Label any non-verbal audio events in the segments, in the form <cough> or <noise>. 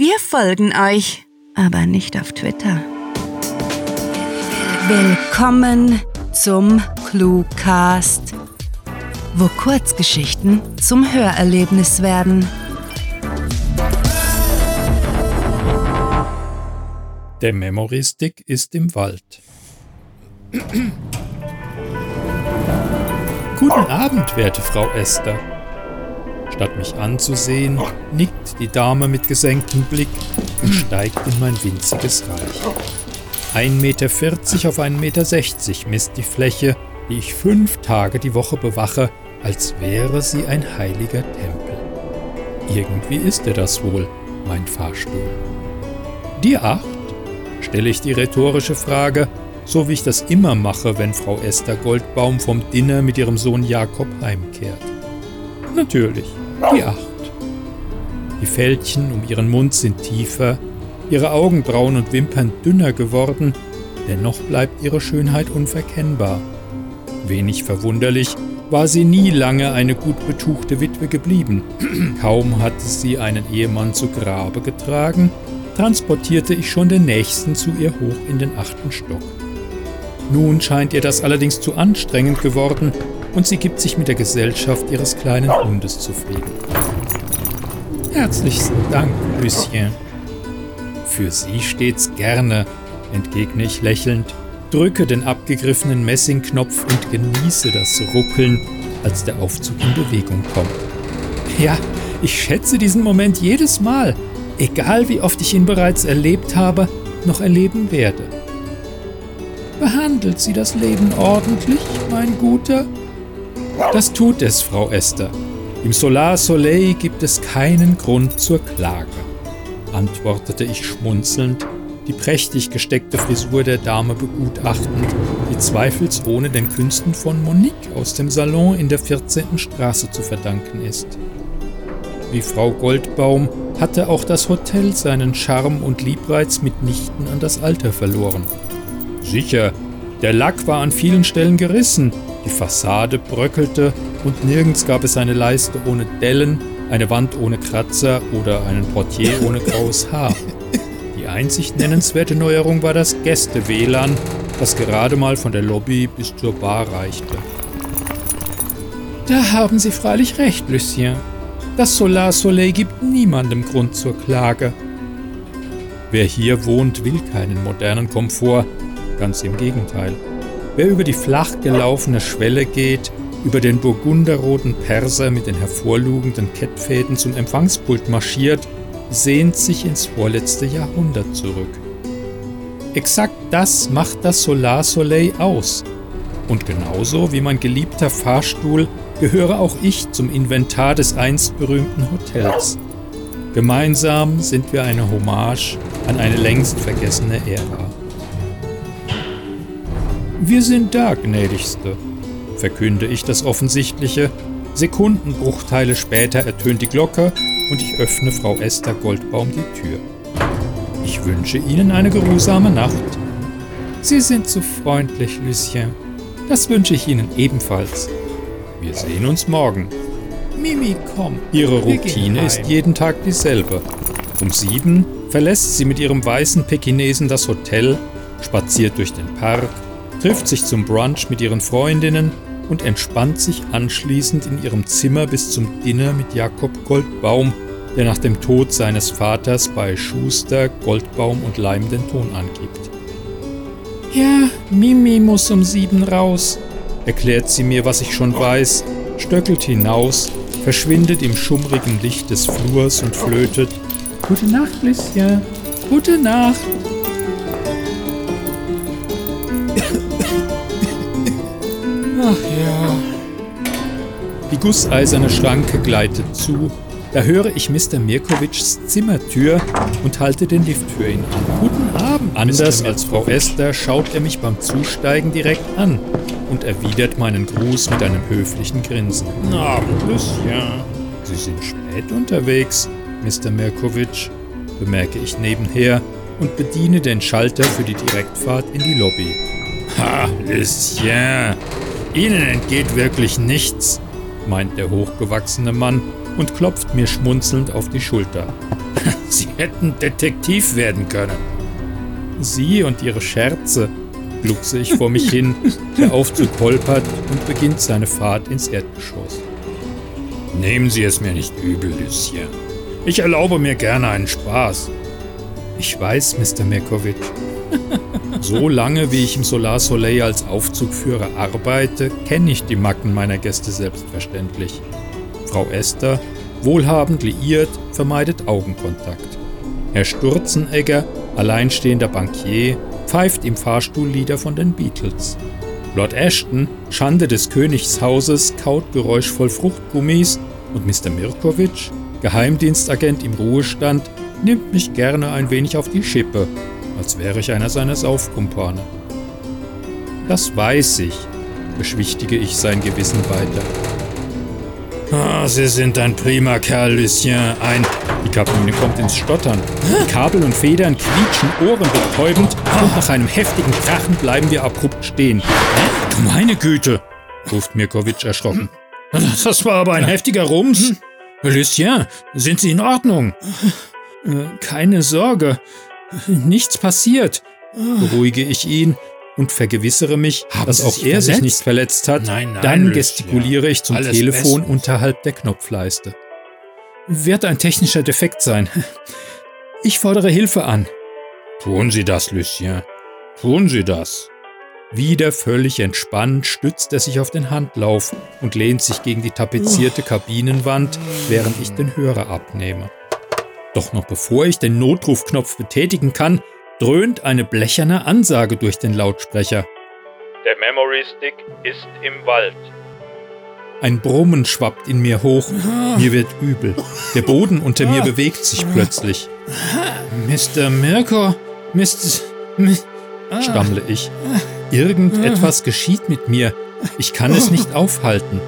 Wir folgen euch, aber nicht auf Twitter. Willkommen zum Cluecast, wo Kurzgeschichten zum Hörerlebnis werden. Der Memoristik ist im Wald. Guten Abend, werte Frau Esther. Statt mich anzusehen, nickt die Dame mit gesenktem Blick und steigt in mein winziges Reich. 1,40 Meter auf 1,60 Meter misst die Fläche, die ich fünf Tage die Woche bewache, als wäre sie ein heiliger Tempel. Irgendwie ist er das wohl, mein Fahrstuhl. Die acht? stelle ich die rhetorische Frage, so wie ich das immer mache, wenn Frau Esther Goldbaum vom Dinner mit ihrem Sohn Jakob heimkehrt. Natürlich, die acht. Die Fältchen um ihren Mund sind tiefer, ihre Augenbrauen und Wimpern dünner geworden, dennoch bleibt ihre Schönheit unverkennbar. Wenig verwunderlich war sie nie lange eine gut betuchte Witwe geblieben. <clears throat> Kaum hatte sie einen Ehemann zu Grabe getragen, transportierte ich schon den nächsten zu ihr hoch in den achten Stock. Nun scheint ihr das allerdings zu anstrengend geworden und sie gibt sich mit der Gesellschaft ihres kleinen Hundes zufrieden. Herzlichsten Dank, Lucien. Für Sie stets gerne, entgegne ich lächelnd, drücke den abgegriffenen Messingknopf und genieße das Ruckeln, als der Aufzug in Bewegung kommt. Ja, ich schätze diesen Moment jedes Mal, egal wie oft ich ihn bereits erlebt habe, noch erleben werde. Behandelt Sie das Leben ordentlich, mein Guter? Das tut es, Frau Esther. Im Solar Soleil gibt es keinen Grund zur Klage, antwortete ich schmunzelnd, die prächtig gesteckte Frisur der Dame begutachtend, die zweifelsohne den Künsten von Monique aus dem Salon in der 14. Straße zu verdanken ist. Wie Frau Goldbaum hatte auch das Hotel seinen Charme und Liebreiz mitnichten an das Alter verloren. Sicher, der Lack war an vielen Stellen gerissen, die Fassade bröckelte und nirgends gab es eine Leiste ohne Dellen, eine Wand ohne Kratzer oder einen Portier ohne graues Haar. Die einzig nennenswerte Neuerung war das Gäste-WLAN, das gerade mal von der Lobby bis zur Bar reichte. Da haben Sie freilich recht, Lucien. Das Solar Soleil gibt niemandem Grund zur Klage. Wer hier wohnt, will keinen modernen Komfort, ganz im Gegenteil. Wer über die flach gelaufene Schwelle geht, über den burgunderroten Perser mit den hervorlugenden Kettfäden zum Empfangspult marschiert, sehnt sich ins vorletzte Jahrhundert zurück. Exakt das macht das Solar Soleil aus. Und genauso wie mein geliebter Fahrstuhl gehöre auch ich zum Inventar des einst berühmten Hotels. Gemeinsam sind wir eine Hommage an eine längst vergessene Ära. Wir sind da, gnädigste, verkünde ich das Offensichtliche. Sekundenbruchteile später ertönt die Glocke und ich öffne Frau Esther Goldbaum die Tür. Ich wünsche Ihnen eine geruhsame Nacht. Sie sind zu freundlich, Lucien. Das wünsche ich Ihnen ebenfalls. Wir sehen uns morgen. Mimi, komm. Ihre Routine ist jeden Tag dieselbe. Um sieben verlässt sie mit ihrem weißen Pekinesen das Hotel, spaziert durch den Park, trifft sich zum Brunch mit ihren Freundinnen und entspannt sich anschließend in ihrem Zimmer bis zum Dinner mit Jakob Goldbaum, der nach dem Tod seines Vaters bei Schuster, Goldbaum und Leim den Ton angibt. Ja, Mimi muss um sieben raus, erklärt sie mir, was ich schon weiß, stöckelt hinaus, verschwindet im schummrigen Licht des Flurs und flötet. Gute Nacht, Lissia. Gute Nacht. Ach ja. Die gusseiserne Schranke gleitet zu. Da höre ich Mr. Mirkovics Zimmertür und halte den Lift für ihn an. Guten Abend. Anders als Frau Esther schaut er mich beim Zusteigen direkt an und erwidert meinen Gruß mit einem höflichen Grinsen. Abend, Lucien. Sie sind spät unterwegs, Mr. Mirkovic, bemerke ich nebenher und bediene den Schalter für die Direktfahrt in die Lobby. Ha, Lucien, Ihnen entgeht wirklich nichts, meint der hochgewachsene Mann und klopft mir schmunzelnd auf die Schulter. <laughs> Sie hätten Detektiv werden können. Sie und ihre Scherze, gluckse ich vor mich hin. Der Aufzug holpert und beginnt seine Fahrt ins Erdgeschoss. Nehmen Sie es mir nicht übel, Lucien. Ich erlaube mir gerne einen Spaß. Ich weiß, Mr. Mekovic. <laughs> So lange, wie ich im Solar Soleil als Aufzugführer arbeite, kenne ich die Macken meiner Gäste selbstverständlich. Frau Esther, wohlhabend liiert, vermeidet Augenkontakt. Herr Sturzenegger, alleinstehender Bankier, pfeift im Fahrstuhl Lieder von den Beatles. Lord Ashton, Schande des Königshauses, kaut geräuschvoll Fruchtgummis und Mr. Mirkovic, Geheimdienstagent im Ruhestand, nimmt mich gerne ein wenig auf die Schippe, als wäre ich einer seiner Saufkumpane. Das weiß ich, beschwichtige ich sein Gewissen weiter. Ah, Sie sind ein prima Kerl, Lucien. Ein. Die Kabine kommt ins Stottern. Die Kabel und Federn quietschen ohrenbetäubend und nach einem heftigen Krachen bleiben wir abrupt stehen. Meine Güte, ruft Mirkovic erschrocken. Das war aber ein heftiger Rums. Lucien, sind Sie in Ordnung? Äh, keine Sorge, nichts passiert, beruhige ich ihn und vergewissere mich, Haben dass Sie auch sich er sich verletzt? nicht verletzt hat. Nein, nein, Dann gestikuliere ich zum Alles Telefon bestens. unterhalb der Knopfleiste. Wird ein technischer Defekt sein. Ich fordere Hilfe an. Tun Sie das, Lucien. Tun Sie das. Wieder völlig entspannt stützt er sich auf den Handlauf und lehnt sich gegen die tapezierte Kabinenwand, während ich den Hörer abnehme. Doch noch bevor ich den Notrufknopf betätigen kann, dröhnt eine blecherne Ansage durch den Lautsprecher. Der Memory Stick ist im Wald. Ein Brummen schwappt in mir hoch. Mir wird übel. Der Boden unter mir bewegt sich plötzlich. Mr. Mirko, Mr. Mi stammle ich. Irgendetwas geschieht mit mir. Ich kann es nicht aufhalten.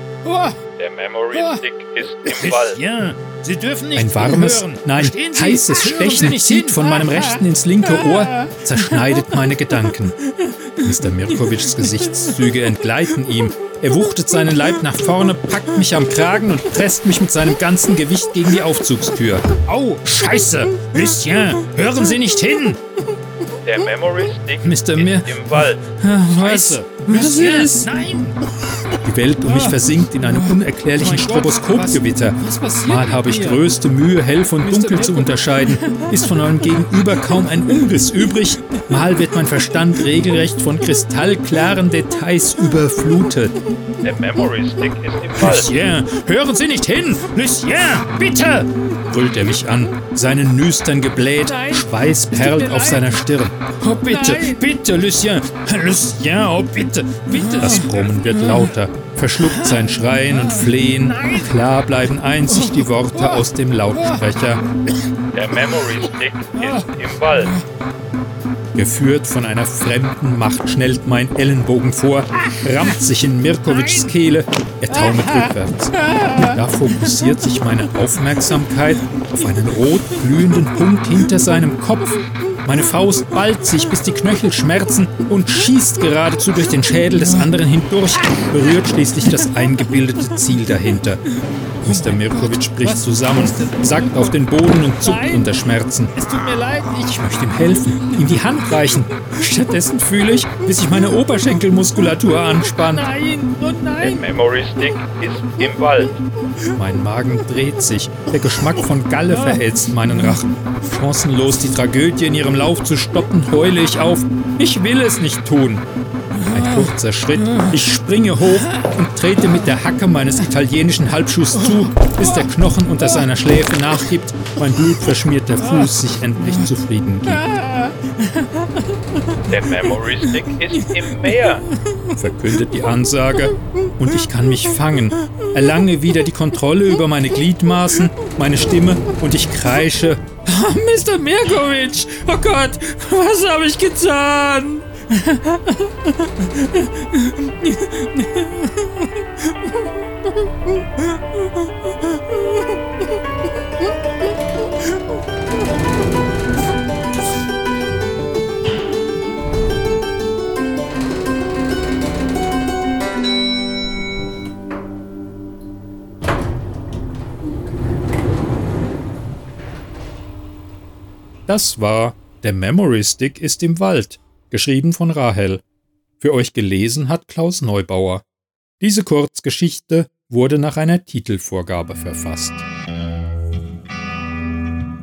Der Memory Stick ist im Wald. Ja, Sie dürfen nicht Ein warmes, zuhören. nein, heißes Hören Sie Stechen nicht zieht hin. von meinem rechten ins linke Ohr, zerschneidet meine Gedanken. Mr. Mirkovics Gesichtszüge entgleiten ihm. Er wuchtet seinen Leib nach vorne, packt mich am Kragen und presst mich mit seinem ganzen Gewicht gegen die Aufzugstür. Au, Scheiße! Lucien, hören Sie nicht hin! Der Memory Stick Mr. ist Mir- im Wald. Was? Was Lucien, ist? Nein! Die Welt um mich versinkt in einem unerklärlichen Mein Gott, Stroboskopgewitter. Mal habe ich größte Mühe, hell von dunkel zu unterscheiden. <laughs> Ist von meinem Gegenüber kaum ein Umriss übrig. Mal wird mein Verstand regelrecht von kristallklaren Details überflutet. Der Memory Stick ist im Wald. Lucien, hören Sie nicht hin! Lucien, bitte! Brüllt er mich an, seinen Nüstern gebläht, Nein, Schweiß perlt auf seiner Stirn. Oh bitte, Nein. bitte, Lucien! Lucien, oh bitte, bitte! Das Brummen wird lauter, verschluckt sein Schreien und Flehen. Klar bleiben einzig die Worte aus dem Lautsprecher. Der Memory Stick ist im Wald. Geführt von einer fremden Macht schnellt mein Ellenbogen vor, rammt sich in Mirkovics Kehle, er taumelt rückwärts. Da fokussiert sich meine Aufmerksamkeit auf einen rot glühenden Punkt hinter seinem Kopf. Meine Faust ballt sich, bis die Knöchel schmerzen und schießt geradezu durch den Schädel des anderen hindurch, berührt schließlich das eingebildete Ziel dahinter. Mr. Mirkovic bricht zusammen, sackt auf den Boden und zuckt Nein. unter Schmerzen. Es tut mir leid, ich Ich möchte ihm helfen, ihm die Hand reichen. Stattdessen fühle ich, wie sich meine Oberschenkelmuskulatur anspannt. Nein, oh Der nein! Memory Stick ist im Wald. Mein Magen dreht sich. Der Geschmack von Galle verätzt meinen Rachen. Chancenlos die Tragödie in ihrem Lauf zu stoppen, heule ich auf. Ich will es nicht tun. Kurzer Schritt. Ich springe hoch und trete mit der Hacke meines italienischen Halbschuhs zu, bis der Knochen unter seiner Schläfe nachgibt, mein blutverschmierter Fuß sich endlich zufrieden gibt. Der Memory Stick ist im Meer. verkündet die Ansage, und ich kann mich fangen, erlange wieder die Kontrolle über meine Gliedmaßen, meine Stimme und ich kreische. Oh, Mr. Mirkovic! Oh Gott, was habe ich getan? Das war Der Memory Stick ist im Wald geschrieben von Rahel. Für euch gelesen hat Klaus Neubauer. Diese Kurzgeschichte wurde nach einer Titelvorgabe verfasst.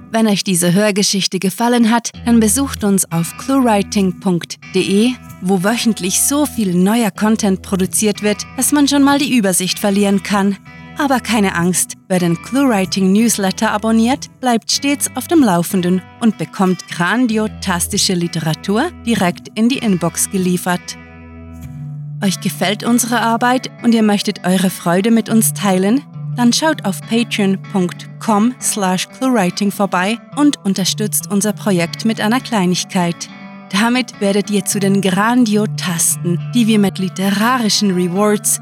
Wenn euch diese Hörgeschichte gefallen hat, dann besucht uns auf cluewriting.de, wo wöchentlich so viel neuer Content produziert wird, dass man schon mal die Übersicht verlieren kann. Aber keine Angst, wer den ClueWriting Newsletter abonniert, bleibt stets auf dem Laufenden und bekommt grandiotastische Literatur direkt in die Inbox geliefert. Euch gefällt unsere Arbeit und ihr möchtet eure Freude mit uns teilen? Dann schaut auf patreon.com slash cluewriting vorbei und unterstützt unser Projekt mit einer Kleinigkeit. Damit werdet ihr zu den Grandiotasten, die wir mit literarischen Rewards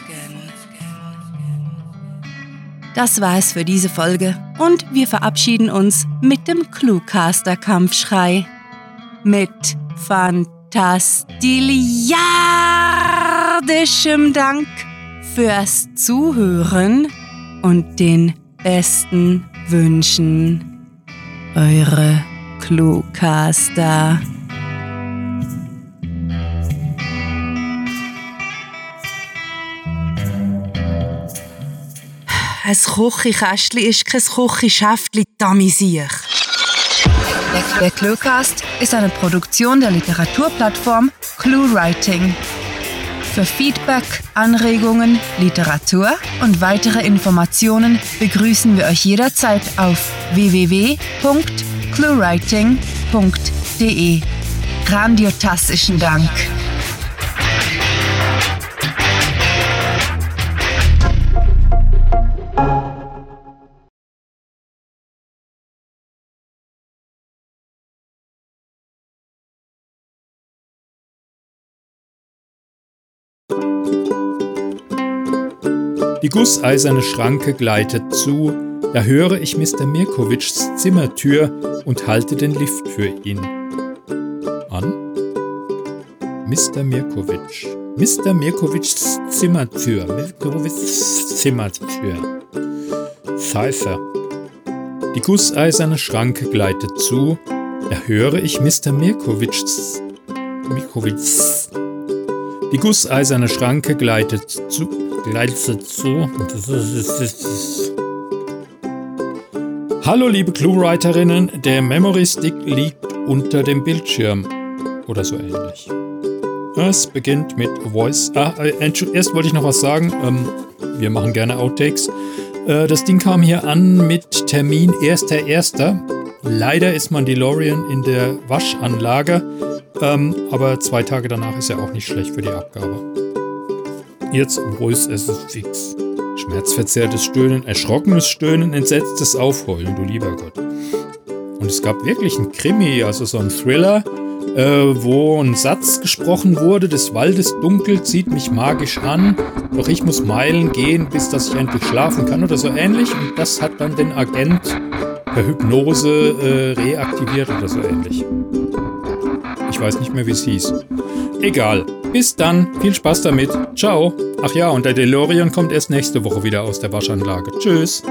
Das war es für diese Folge und wir verabschieden uns mit dem Cluecaster-Kampfschrei. Mit fantastiliardischem Dank fürs Zuhören und den besten Wünschen. Eure Cluecaster. Ein Küchenkästchen ist kein Küchenschäftchen, damisier. Der Cluecast ist eine Produktion der Literaturplattform ClueWriting. Für Feedback, Anregungen, Literatur und weitere Informationen begrüßen wir euch jederzeit auf www.cluewriting.de. Grandiotastischen Dank. Die gusseiserne Schranke gleitet zu, da höre ich Mr. Mirkovics Zimmertür und halte den Lift für ihn. An? Mr. Mirkovic. Mr. Mirkovics Zimmertür. Mirkovics Zimmertür. Pfeife. Die gusseiserne Schranke gleitet zu, da höre ich Mr. Mirkovics Mirkovics die gusseiserne Schranke gleitet zu. Gleitet zu. Das ist, das ist, Hallo liebe Cluewriterinnen, der Memory Stick liegt unter dem Bildschirm. Oder so ähnlich. Es beginnt mit Voice. Ah, äh, erst wollte ich noch was sagen. Ähm, wir machen gerne Outtakes. Äh, das Ding kam hier an mit Termin 1.1. Leider ist man DeLorean in der Waschanlage. Ähm, aber zwei Tage danach ist ja auch nicht schlecht für die Abgabe. Jetzt ruhig, es fix. Schmerzverzerrtes Stöhnen, erschrockenes Stöhnen, entsetztes Aufheulen, du lieber Gott. Und es gab wirklich einen Krimi, also so einen Thriller, äh, wo ein Satz gesprochen wurde, des Waldes dunkel zieht mich magisch an, doch ich muss Meilen gehen, bis dass ich endlich schlafen kann oder so ähnlich. Und das hat dann den Agent per Hypnose äh, reaktiviert oder so ähnlich. Ich weiß nicht mehr, wie es hieß. Egal. Bis dann. Viel Spaß damit. Ciao. Ach ja, und der DeLorean kommt erst nächste Woche wieder aus der Waschanlage. Tschüss.